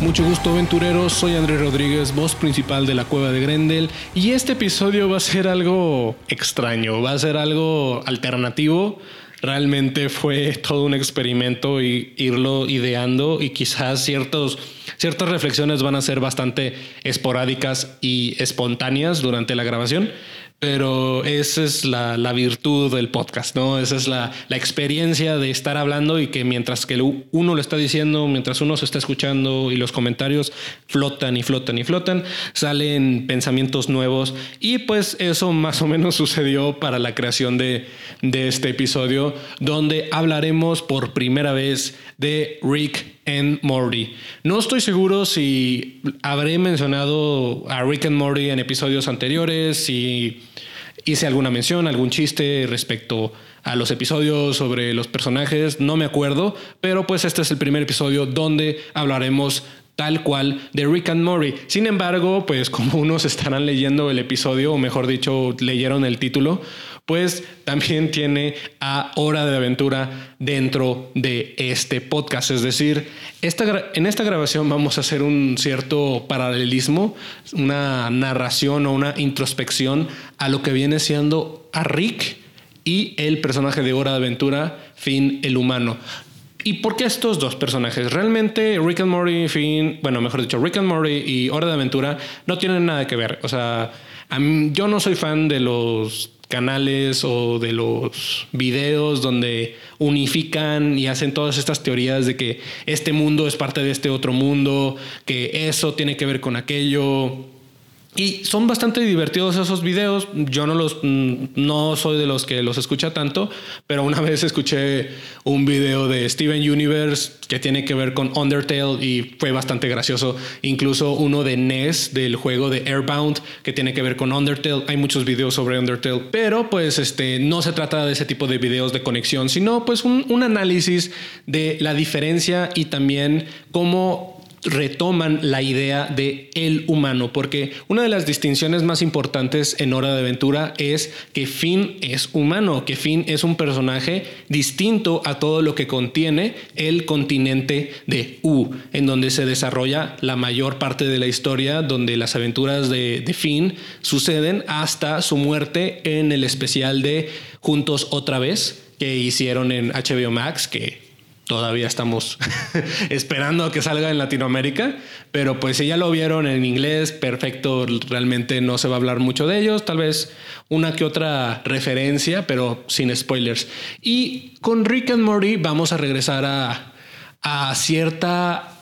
Mucho gusto aventureros, soy Andrés Rodríguez, voz principal de la cueva de Grendel. Y este episodio va a ser algo extraño, va a ser algo alternativo. Realmente fue todo un experimento y irlo ideando y quizás ciertas reflexiones van a ser bastante esporádicas y espontáneas durante la grabación pero esa es la, la, virtud del podcast, ¿no? Esa es la, la, experiencia de estar hablando y que mientras que uno lo está diciendo, mientras uno se está escuchando y los comentarios flotan y flotan y flotan, salen pensamientos nuevos y pues eso más o menos sucedió para la creación de, de este episodio donde hablaremos por primera vez de Rick and Morty. No estoy seguro si habré mencionado a Rick and Morty en episodios anteriores, si hice alguna mención, algún chiste respecto a los episodios sobre los personajes, no me acuerdo, pero pues este es el primer episodio donde hablaremos tal cual de Rick and Morty. Sin embargo, pues como unos estarán leyendo el episodio, o mejor dicho, leyeron el título, pues también tiene a Hora de Aventura dentro de este podcast. Es decir, esta, en esta grabación vamos a hacer un cierto paralelismo, una narración o una introspección a lo que viene siendo a Rick y el personaje de Hora de Aventura, Finn el humano. ¿Y por qué estos dos personajes? Realmente Rick and Morty, Finn, bueno, mejor dicho, Rick and Morty y Hora de Aventura no tienen nada que ver. O sea, yo no soy fan de los canales o de los videos donde unifican y hacen todas estas teorías de que este mundo es parte de este otro mundo, que eso tiene que ver con aquello. Y son bastante divertidos esos videos. Yo no los mm, no soy de los que los escucha tanto, pero una vez escuché un video de Steven Universe que tiene que ver con Undertale y fue bastante gracioso. Incluso uno de NES del juego de Airbound que tiene que ver con Undertale. Hay muchos videos sobre Undertale, pero pues este no se trata de ese tipo de videos de conexión, sino pues un, un análisis de la diferencia y también cómo retoman la idea de el humano, porque una de las distinciones más importantes en Hora de Aventura es que Finn es humano, que Finn es un personaje distinto a todo lo que contiene el continente de U, en donde se desarrolla la mayor parte de la historia, donde las aventuras de, de Finn suceden hasta su muerte en el especial de Juntos otra vez que hicieron en HBO Max, que todavía estamos esperando a que salga en Latinoamérica, pero pues si ya lo vieron en inglés, perfecto, realmente no se va a hablar mucho de ellos, tal vez una que otra referencia, pero sin spoilers. Y con Rick and Morty vamos a regresar a, a cierta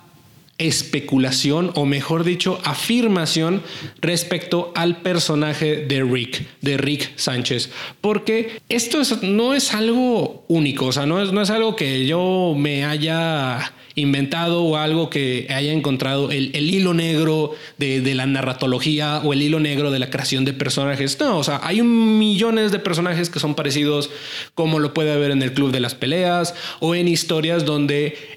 especulación o mejor dicho afirmación respecto al personaje de Rick, de Rick Sánchez, porque esto no es algo único, o sea, no es, no es algo que yo me haya inventado o algo que haya encontrado el, el hilo negro de, de, la narratología o el hilo negro de la creación de personajes. No, o sea, hay millones de personajes que son parecidos como lo puede haber en el Club de las Peleas o en historias donde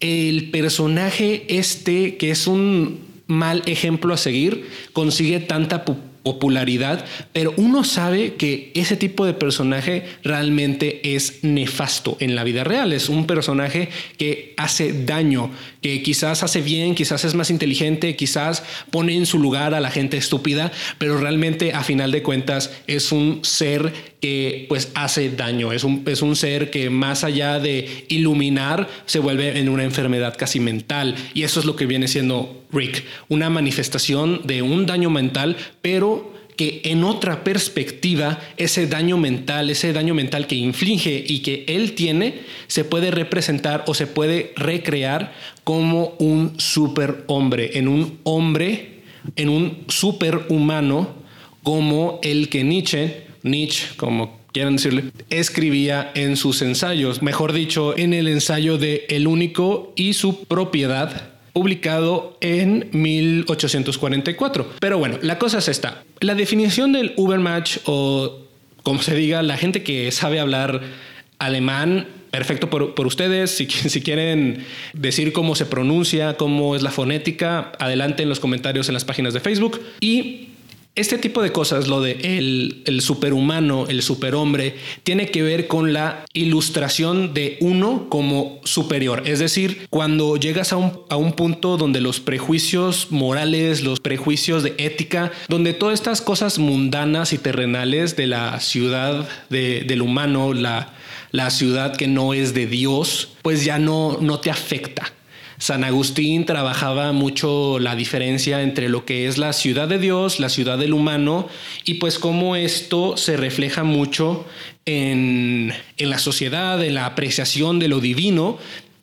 el personaje este, que es un mal ejemplo a seguir, consigue tanta popularidad, pero uno sabe que ese tipo de personaje realmente es nefasto en la vida real. Es un personaje que hace daño, que quizás hace bien, quizás es más inteligente, quizás pone en su lugar a la gente estúpida, pero realmente a final de cuentas es un ser que pues hace daño, es un, es un ser que más allá de iluminar se vuelve en una enfermedad casi mental. Y eso es lo que viene siendo Rick, una manifestación de un daño mental, pero que en otra perspectiva ese daño mental, ese daño mental que inflige y que él tiene, se puede representar o se puede recrear como un superhombre, en un hombre, en un superhumano como el que Nietzsche, Nietzsche como quieran decirle, escribía en sus ensayos, mejor dicho, en el ensayo de El único y su propiedad publicado en 1844. Pero bueno, la cosa es esta. La definición del Ubermatch o como se diga, la gente que sabe hablar alemán, perfecto por, ustedes. Si, si, quieren decir cómo se pronuncia, cómo es la fonética, adelante en los comentarios en las páginas de Facebook. Y este tipo de cosas, lo de el, superhumano, el superhombre, tiene que ver con la ilustración de uno como superior. Es decir, cuando llegas a un, punto donde los prejuicios morales, los prejuicios de ética, donde todas estas cosas mundanas y terrenales de la ciudad del humano, la, la ciudad que no es de Dios, pues ya no, no te afecta San Agustín trabajaba mucho la diferencia entre lo que es la ciudad de Dios, la ciudad del humano, y pues cómo esto se refleja mucho en, la sociedad, en la apreciación de lo divino,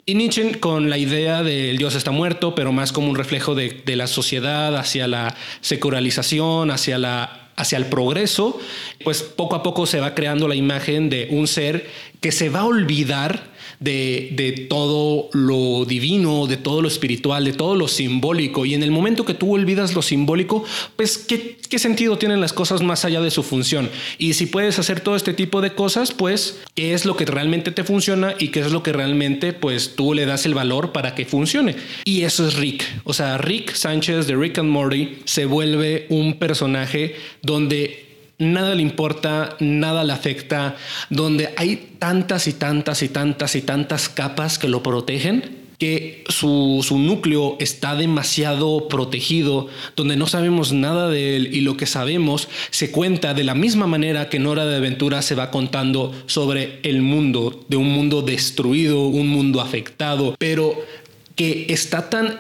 y Nietzsche con la idea del Dios está muerto, pero más como un reflejo de, de la sociedad hacia la secularización, hacia la hacia el progreso, pues poco a poco se va creando la imagen de un ser que se va a olvidar de, todo lo divino, de todo lo espiritual, de todo lo simbólico. Y en el momento que tú olvidas lo simbólico, pues ¿qué, qué sentido tienen las cosas más allá de su función? Y si puedes hacer todo este tipo de cosas, pues qué es lo que realmente te funciona y qué es lo que realmente pues tú le das el valor para que funcione. Y eso es Rick. O sea, Rick Sánchez de Rick and Morty se vuelve un personaje donde nada le importa, nada le afecta, donde hay tantas y tantas y tantas y tantas capas que lo protegen que su, núcleo está demasiado protegido, donde no sabemos nada de él y lo que sabemos se cuenta de la misma manera que en Hora de Aventura se va contando sobre el mundo, de un mundo destruido, un mundo afectado, pero que está tan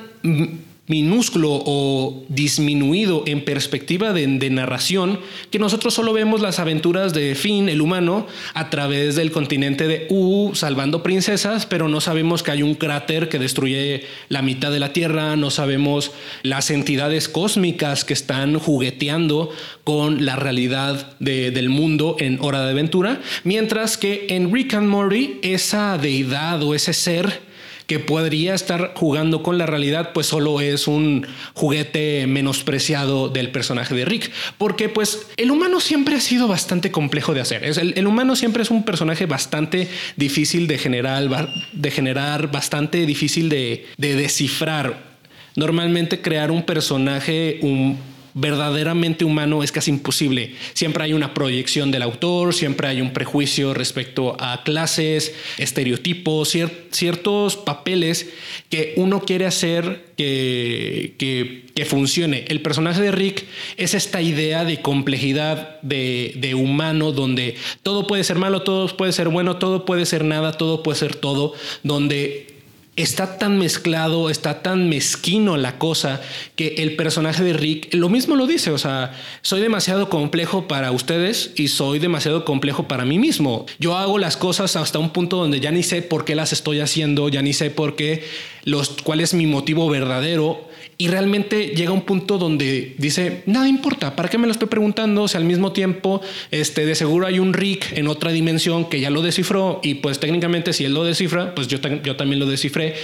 minúsculo o disminuido en perspectiva de, narración que nosotros solo vemos las aventuras de Finn, el humano, a través del continente de U, salvando princesas, pero no sabemos que hay un cráter que destruye la mitad de la Tierra, no sabemos las entidades cósmicas que están jugueteando con la realidad del mundo en Hora de Aventura, mientras que en Rick and Morty esa deidad o ese ser que podría estar jugando con la realidad, pues solo es un juguete menospreciado del personaje de Rick. Porque pues el humano siempre ha sido bastante complejo de hacer. El, humano siempre es un personaje bastante difícil de generar, de generar bastante difícil de, de descifrar. Normalmente crear un personaje, un verdaderamente humano es casi imposible. Siempre hay una proyección del autor, siempre hay un prejuicio respecto a clases, estereotipos, ciertos papeles que uno quiere hacer que, funcione. El personaje de Rick es esta idea de complejidad de humano donde todo puede ser malo, todo puede ser bueno, todo puede ser nada, todo puede ser todo, donde está tan mezclado, está tan mezquino la cosa que el personaje de Rick lo mismo lo dice, o sea, soy demasiado complejo para ustedes y soy demasiado complejo para mí mismo. Yo hago las cosas hasta un punto donde ya ni sé por qué las estoy haciendo, ya ni sé por qué los cuál es mi motivo verdadero y realmente llega un punto donde dice, nada importa, ¿para qué me lo estoy preguntando? Sea, al mismo tiempo, este, de seguro hay un Rick en otra dimensión que ya lo descifró y pues técnicamente si él lo descifra, pues yo, yo también lo descifré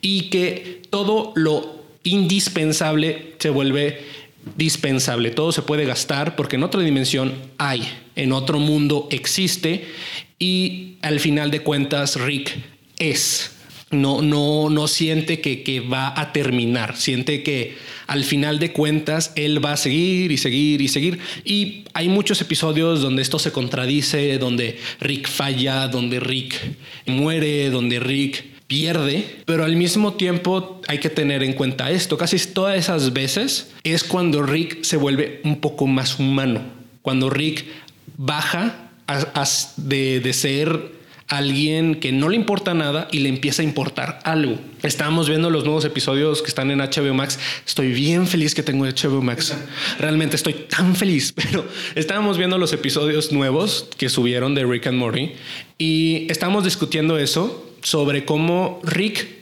y que todo lo indispensable se vuelve dispensable, todo se puede gastar porque en otra dimensión hay, en otro mundo existe y al final de cuentas Rick es no, no, no siente que, que, va a terminar, siente que al final de cuentas él va a seguir y seguir y seguir. Y hay muchos episodios donde esto se contradice, donde Rick falla, donde Rick muere, donde Rick pierde, pero al mismo tiempo hay que tener en cuenta esto. Casi todas esas veces es cuando Rick se vuelve un poco más humano, cuando Rick baja de, de ser alguien que no le importa nada y le empieza a importar algo. Estábamos viendo los nuevos episodios que están en HBO Max. Estoy bien feliz que tengo HBO Max. Realmente estoy tan feliz, pero estábamos viendo los episodios nuevos que subieron de Rick and Morty y estamos discutiendo eso sobre cómo Rick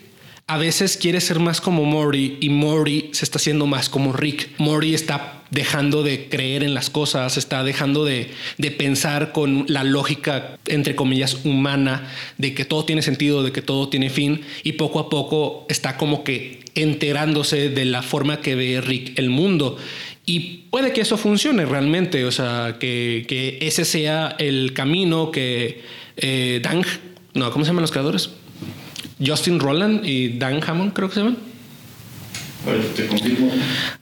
a veces quiere ser más como Mori y Mori se está haciendo más como Rick. Mori está dejando de creer en las cosas, está dejando de, de, pensar con la lógica, entre comillas, humana, de que todo tiene sentido, de que todo tiene fin, y poco a poco está como que enterándose de la forma que ve Rick el mundo. Y puede que eso funcione realmente, o sea, que, ese sea el camino que eh, Dan, no, ¿cómo se llaman los creadores? Justin Roland y Dan Hammond, creo que se llaman. te confirmo.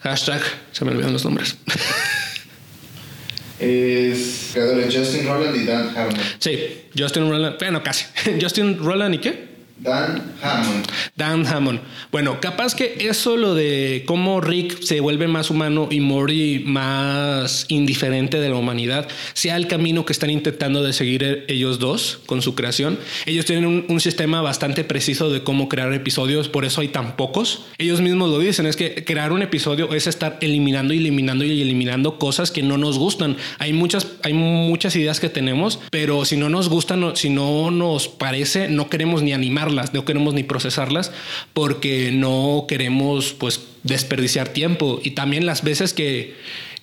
Hashtag, se me olvidan los nombres. es creadores Justin Roland y Dan Hammond. Sí, Justin Roland, bueno, casi. Justin Roland y qué? Dan Hammond. Dan Hammond. Bueno, capaz que eso lo de cómo Rick se vuelve más humano y Morty más indiferente de la humanidad sea el camino que están intentando de seguir ellos dos con su creación. Ellos tienen un, un, sistema bastante preciso de cómo crear episodios, por eso hay tan pocos. Ellos mismos lo dicen, es que crear un episodio es estar eliminando y eliminando y eliminando cosas que no nos gustan. Hay muchas, hay muchas ideas que tenemos, pero si no nos gustan, si no nos parece, no queremos ni animar no queremos ni procesarlas porque no queremos pues desperdiciar tiempo. Y también las veces que,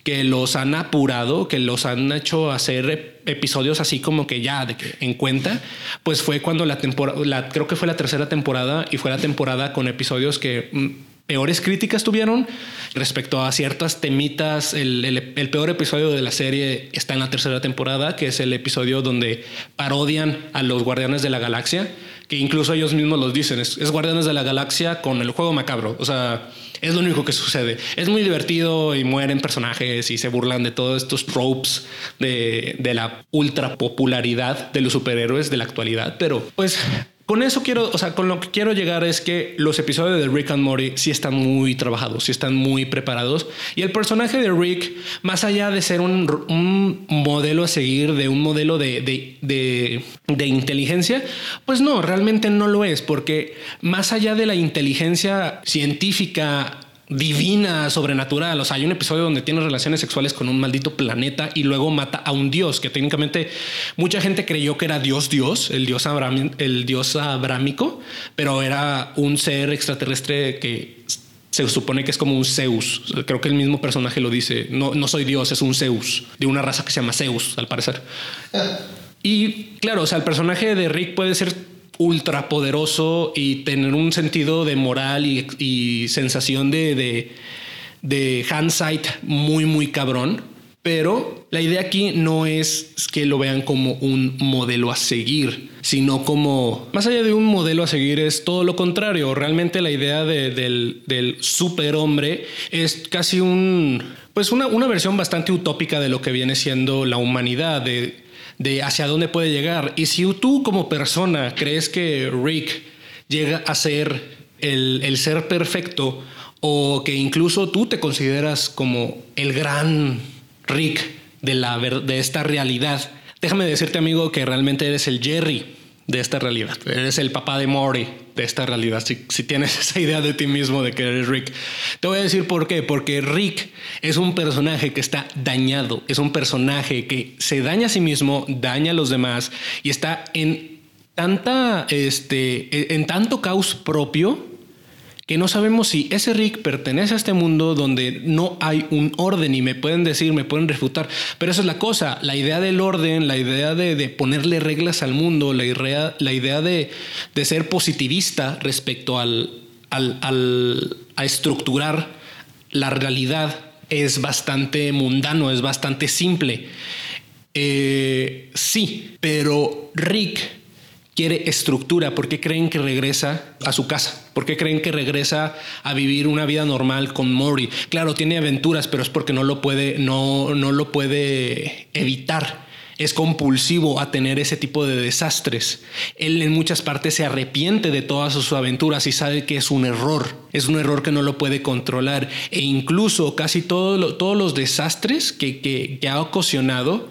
que los han apurado, que los han hecho hacer episodios así como que ya de que en cuenta, pues fue cuando la temporada, creo que fue la tercera temporada y fue la temporada con episodios que mm, peores críticas tuvieron respecto a ciertas temitas. El, el, peor episodio de la serie está en la tercera temporada, que es el episodio donde parodian a los Guardianes de la Galaxia incluso ellos mismos los dicen, es, Guardianes de la Galaxia con el juego macabro, o sea, es lo único que sucede. Es muy divertido y mueren personajes y se burlan de todos estos tropes de, de la ultra popularidad de los superhéroes de la actualidad, pero pues con eso quiero, o sea, con lo que quiero llegar es que los episodios de Rick and Morty sí están muy trabajados, sí están muy preparados. Y el personaje de Rick, más allá de ser un, modelo a seguir, de un modelo de, de, de, inteligencia, pues no, realmente no lo es, porque más allá de la inteligencia científica divina, sobrenatural. O sea, hay un episodio donde tiene relaciones sexuales con un maldito planeta y luego mata a un dios que técnicamente mucha gente creyó que era Dios Dios, el dios, el dios abrámico, pero era un ser extraterrestre que se supone que es como un Zeus. Creo que el mismo personaje lo dice. No, no soy Dios, es un Zeus, de una raza que se llama Zeus, al parecer. Y claro, o sea, el personaje de Rick puede ser ultra poderoso y tener un sentido de moral y, sensación de, de, de hindsight muy, muy cabrón. Pero la idea aquí no es que lo vean como un modelo a seguir, sino como, más allá de un modelo a seguir, es todo lo contrario. Realmente la idea del, del superhombre es casi un, pues una, una versión bastante utópica de lo que viene siendo la humanidad, de de hacia dónde puede llegar. Y si tú como persona crees que Rick llega a ser el, ser perfecto o que incluso tú te consideras como el gran Rick de, la, de esta realidad, déjame decirte amigo que realmente eres el Jerry de esta realidad. Eres el papá de Mori de esta realidad. Si, si, tienes esa idea de ti mismo de que eres Rick, te voy a decir por qué. Porque Rick es un personaje que está dañado. Es un personaje que se daña a sí mismo, daña a los demás y está en tanta, este, en tanto caos propio que no sabemos si ese Rick pertenece a este mundo donde no hay un orden y me pueden decir, me pueden refutar, pero esa es la cosa, la idea del orden, la idea de, ponerle reglas al mundo, la idea, la idea de, ser positivista respecto al, al, a estructurar la realidad es bastante mundano, es bastante simple. Eh, sí, pero Rick quiere estructura, ¿por qué creen que regresa a su casa? ¿Por qué creen que regresa a vivir una vida normal con Mori? Claro, tiene aventuras, pero es porque no lo puede, no, no lo puede evitar. Es compulsivo a tener ese tipo de desastres. Él en muchas partes se arrepiente de todas sus aventuras y sabe que es un error. Es un error que no lo puede controlar. E incluso casi todos los desastres que, que, que ha ocasionado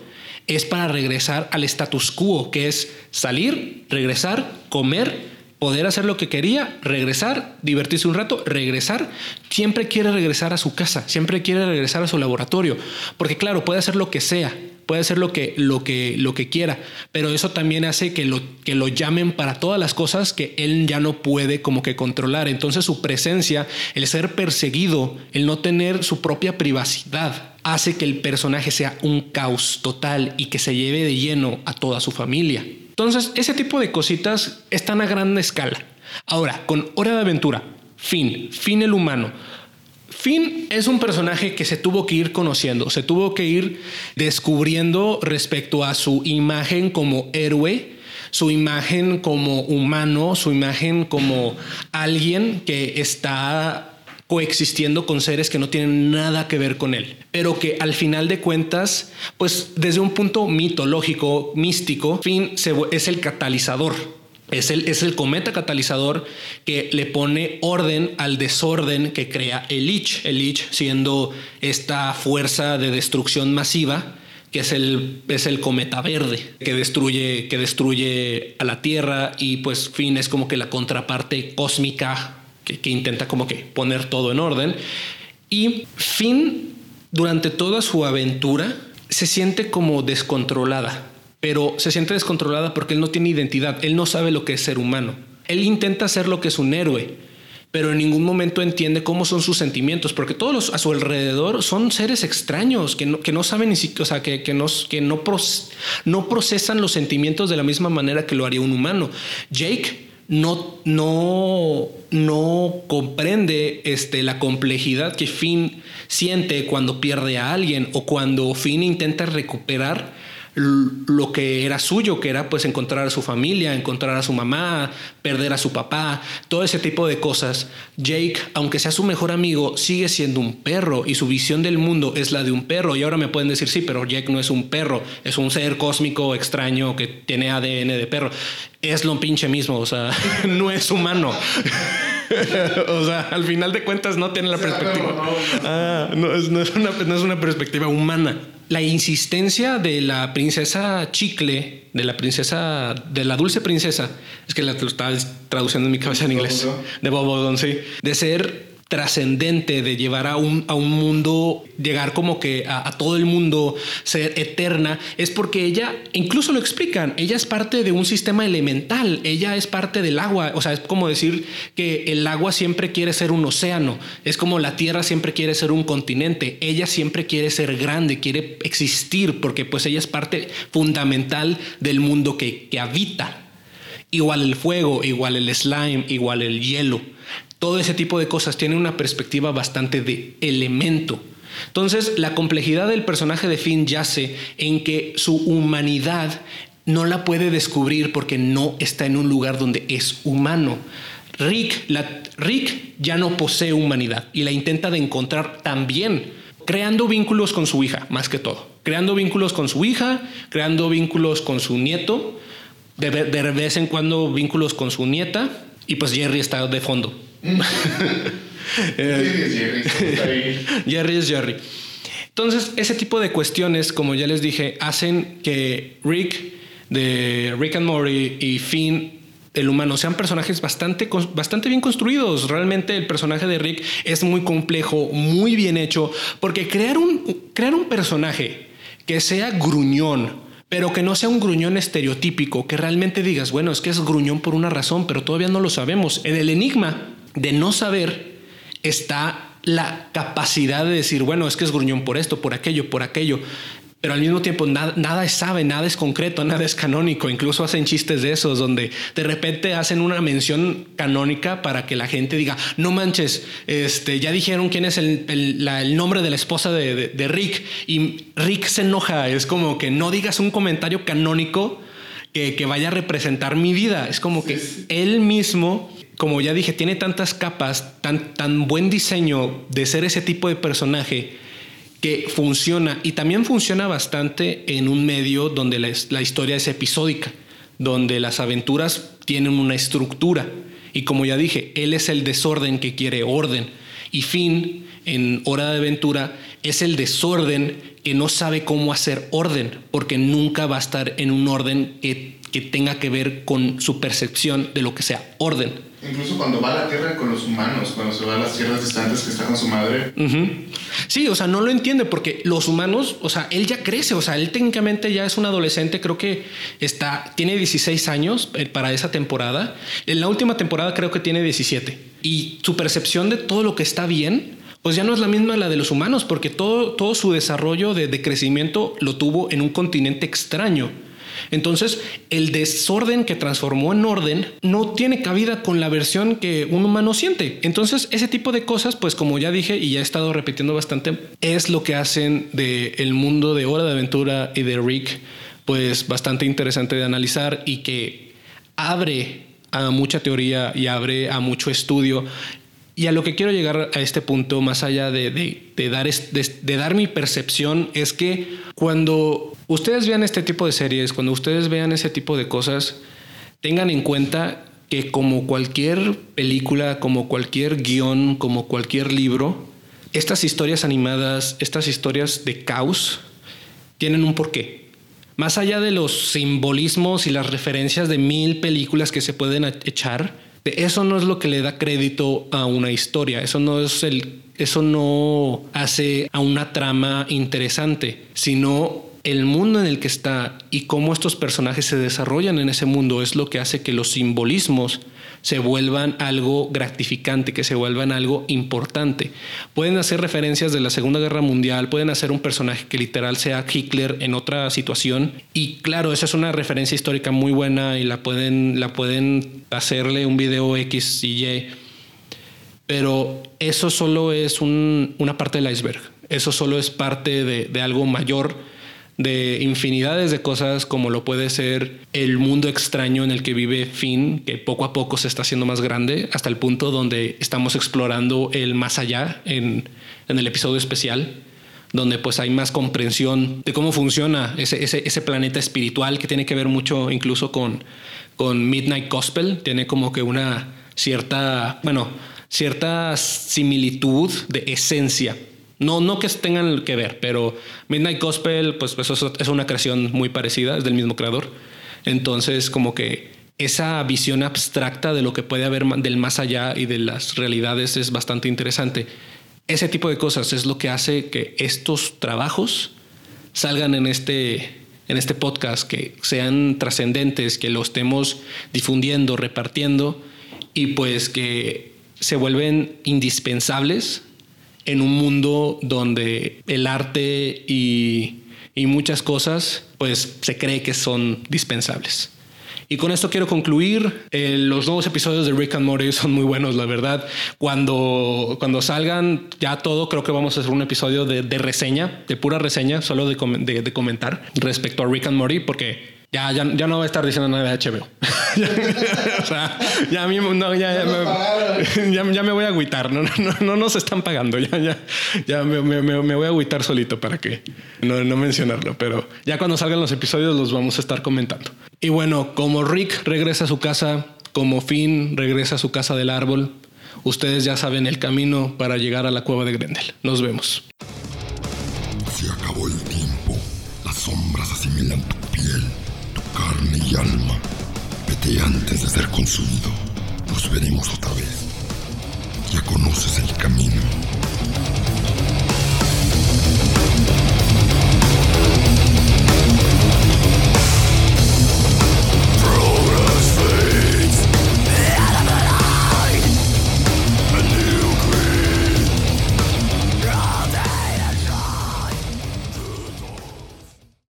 es para regresar al status quo, que es salir, regresar, comer, poder hacer lo que quería, regresar, divertirse un rato, regresar. Siempre quiere regresar a su casa, siempre quiere regresar a su laboratorio, porque claro, puede hacer lo que sea, puede hacer lo que, lo que, lo que quiera, pero eso también hace que lo, que lo llamen para todas las cosas que él ya no puede como que controlar. Entonces su presencia, el ser perseguido, el no tener su propia privacidad, hace que el personaje sea un caos total y que se lleve de lleno a toda su familia. Entonces, ese tipo de cositas están a gran escala. Ahora, con Hora de Aventura, Finn, Finn el humano. Finn es un personaje que se tuvo que ir conociendo, se tuvo que ir descubriendo respecto a su imagen como héroe, su imagen como humano, su imagen como alguien que está coexistiendo con seres que no tienen nada que ver con él, pero que al final de cuentas, pues desde un punto mitológico, místico, Finn es el catalizador es el, es el, cometa catalizador que le pone orden al desorden que crea el Lich. El Lich siendo esta fuerza de destrucción masiva que es el, es el cometa verde que destruye, que destruye a la Tierra y pues Finn es como que la contraparte cósmica que, que intenta como que poner todo en orden. Y Finn durante toda su aventura se siente como descontrolada pero se siente descontrolada porque él no tiene identidad, él no sabe lo que es ser humano. Él intenta ser lo que es un héroe, pero en ningún momento entiende cómo son sus sentimientos, porque todos a su alrededor son seres extraños que no, que no saben ni siquiera, o sea, que, que, no, que no, no procesan los sentimientos de la misma manera que lo haría un humano. Jake no, no, no comprende este, la complejidad que Finn siente cuando pierde a alguien o cuando Finn intenta recuperar lo que era suyo, que era pues encontrar a su familia, encontrar a su mamá, perder a su papá, todo ese tipo de cosas. Jake, aunque sea su mejor amigo, sigue siendo un perro y su visión del mundo es la de un perro. Y ahora me pueden decir, sí, pero Jake no es un perro, es un ser cósmico extraño que tiene ADN de perro. Es lo pinche mismo, o sea, no es humano. o sea, al final de cuentas no tiene la perspectiva. Ah, no, es, una, no es una perspectiva humana. La insistencia de la princesa Chicle, de la princesa, de la dulce princesa, es que la, lo estaba traduciendo en mi cabeza en inglés, de Bobo sí, de ser trascendente, de llevar a un, a un mundo, llegar como que a, todo el mundo, ser eterna, es porque ella, incluso lo explican, ella es parte de un sistema elemental, ella es parte del agua, o sea, es como decir que el agua siempre quiere ser un océano, es como la tierra siempre quiere ser un continente, ella siempre quiere ser grande, quiere existir, porque pues ella es parte fundamental del mundo que, que habita. Igual el fuego, igual el slime, igual el hielo todo ese tipo de cosas tiene una perspectiva bastante de elemento. Entonces, la complejidad del personaje de Finn yace en que su humanidad no la puede descubrir porque no está en un lugar donde es humano. Rick, Rick ya no posee humanidad y la intenta de encontrar también creando vínculos con su hija, más que todo. Creando vínculos con su hija, creando vínculos con su nieto, de, de vez en cuando vínculos con su nieta, y pues Jerry está de fondo. Jerry es Jerry. Entonces, ese tipo de cuestiones, como ya les dije, hacen que Rick de Rick and Morty y Finn el humano sean personajes bastante, bastante bien construidos. Realmente el personaje de Rick es muy complejo, muy bien hecho, porque crear un, crear un personaje que sea gruñón, pero que no sea un gruñón estereotípico, que realmente digas, bueno, es que es gruñón por una razón, pero todavía no lo sabemos. En el enigma de no saber está la capacidad de decir, bueno, es que es gruñón por esto, por aquello, por aquello. Pero al mismo tiempo nada, nada sabe, nada es concreto, nada es canónico. Incluso hacen chistes de esos donde de repente hacen una mención canónica para que la gente diga, no manches, este, ya dijeron quién es el, el, nombre de la esposa de, de, Rick. Y Rick se enoja. Es como que no digas un comentario canónico que, que vaya a representar mi vida. Es como que él mismo como ya dije, tiene tantas capas, tan, tan buen diseño de ser ese tipo de personaje que funciona y también funciona bastante en un medio donde la, la historia es episódica, donde las aventuras tienen una estructura. Y como ya dije, él es el desorden que quiere orden. Y Finn, en Hora de Aventura, es el desorden que no sabe cómo hacer orden, porque nunca va a estar en un orden que, que tenga que ver con su percepción de lo que sea orden. Incluso cuando va a la tierra con los humanos, cuando se va a las tierras distantes que está con su madre. Sí, o sea, no lo entiende porque los humanos, o sea, él ya crece, o sea, él técnicamente ya es un adolescente, creo que está, tiene 16 años eh, para esa temporada. En la última temporada creo que tiene 17. Y su percepción de todo lo que está bien, pues ya no es la misma la de los humanos, porque todo, todo su desarrollo de, de crecimiento lo tuvo en un continente extraño. Entonces, el desorden que transformó en orden no tiene cabida con la versión que un humano siente. Entonces, ese tipo de cosas, pues como ya dije y ya he estado repitiendo bastante, es lo que hacen de el mundo de Hora de Aventura y de Rick, pues bastante interesante de analizar y que abre a mucha teoría y abre a mucho estudio y a lo que quiero llegar a este punto, más allá de, dar, de, dar mi percepción, es que cuando ustedes vean este tipo de series, cuando ustedes vean ese tipo de cosas, tengan en cuenta que como cualquier película, como cualquier guion, como cualquier libro, estas historias animadas, estas historias de caos, tienen un porqué. Más allá de los simbolismos y las referencias de mil películas que se pueden echar, eso no es lo que le da crédito a una historia, eso no es el eso no hace a una trama interesante, sino el mundo en el que está y cómo estos personajes se desarrollan en ese mundo es lo que hace que los simbolismos se vuelvan algo gratificante, que se vuelvan algo importante. Pueden hacer referencias de la Segunda Guerra Mundial, pueden hacer un personaje que literal sea Hitler en otra situación y claro, esa es una referencia histórica muy buena y la pueden, la pueden hacerle un video X y Y, pero eso solo es una parte del iceberg, eso solo es parte de, de algo mayor de infinidades de cosas como lo puede ser el mundo extraño en el que vive Finn, que poco a poco se está haciendo más grande hasta el punto donde estamos explorando el más allá en, el episodio especial donde pues hay más comprensión de cómo funciona ese, ese, planeta espiritual que tiene que ver mucho incluso con, con Midnight Gospel, tiene como que una cierta, bueno, cierta similitud de esencia no, no que tengan que ver, pero Midnight Gospel, pues, pues eso es una creación muy parecida, es del mismo creador. Entonces, como que esa visión abstracta de lo que puede haber del más allá y de las realidades es bastante interesante. Ese tipo de cosas es lo que hace que estos trabajos salgan en este, en este podcast, que sean trascendentes, que lo estemos difundiendo, repartiendo y pues que se vuelven indispensables en un mundo donde el arte y, muchas cosas pues se cree que son dispensables. Y con esto quiero concluir. Eh, los nuevos episodios de Rick and Morty son muy buenos, la verdad. Cuando, cuando salgan ya todo, creo que vamos a hacer un episodio de, reseña, de pura reseña, solo de, de, comentar respecto a Rick and Morty, porque ya, ya, ya no voy a estar diciendo nada de HBO. o sea, ya, a mí, no, ya, ya, ya, me voy a agüitar. No, no, no nos están pagando. Ya, ya, ya me, me, me, voy a agüitar solito para que no, no mencionarlo. Pero ya cuando salgan los episodios los vamos a estar comentando. Y bueno, como Rick regresa a su casa, como Finn regresa a su casa del árbol, ustedes ya saben el camino para llegar a la cueva de Grendel. Nos vemos. Ser consumido. Nos veremos otra vez. Ya conoces el camino.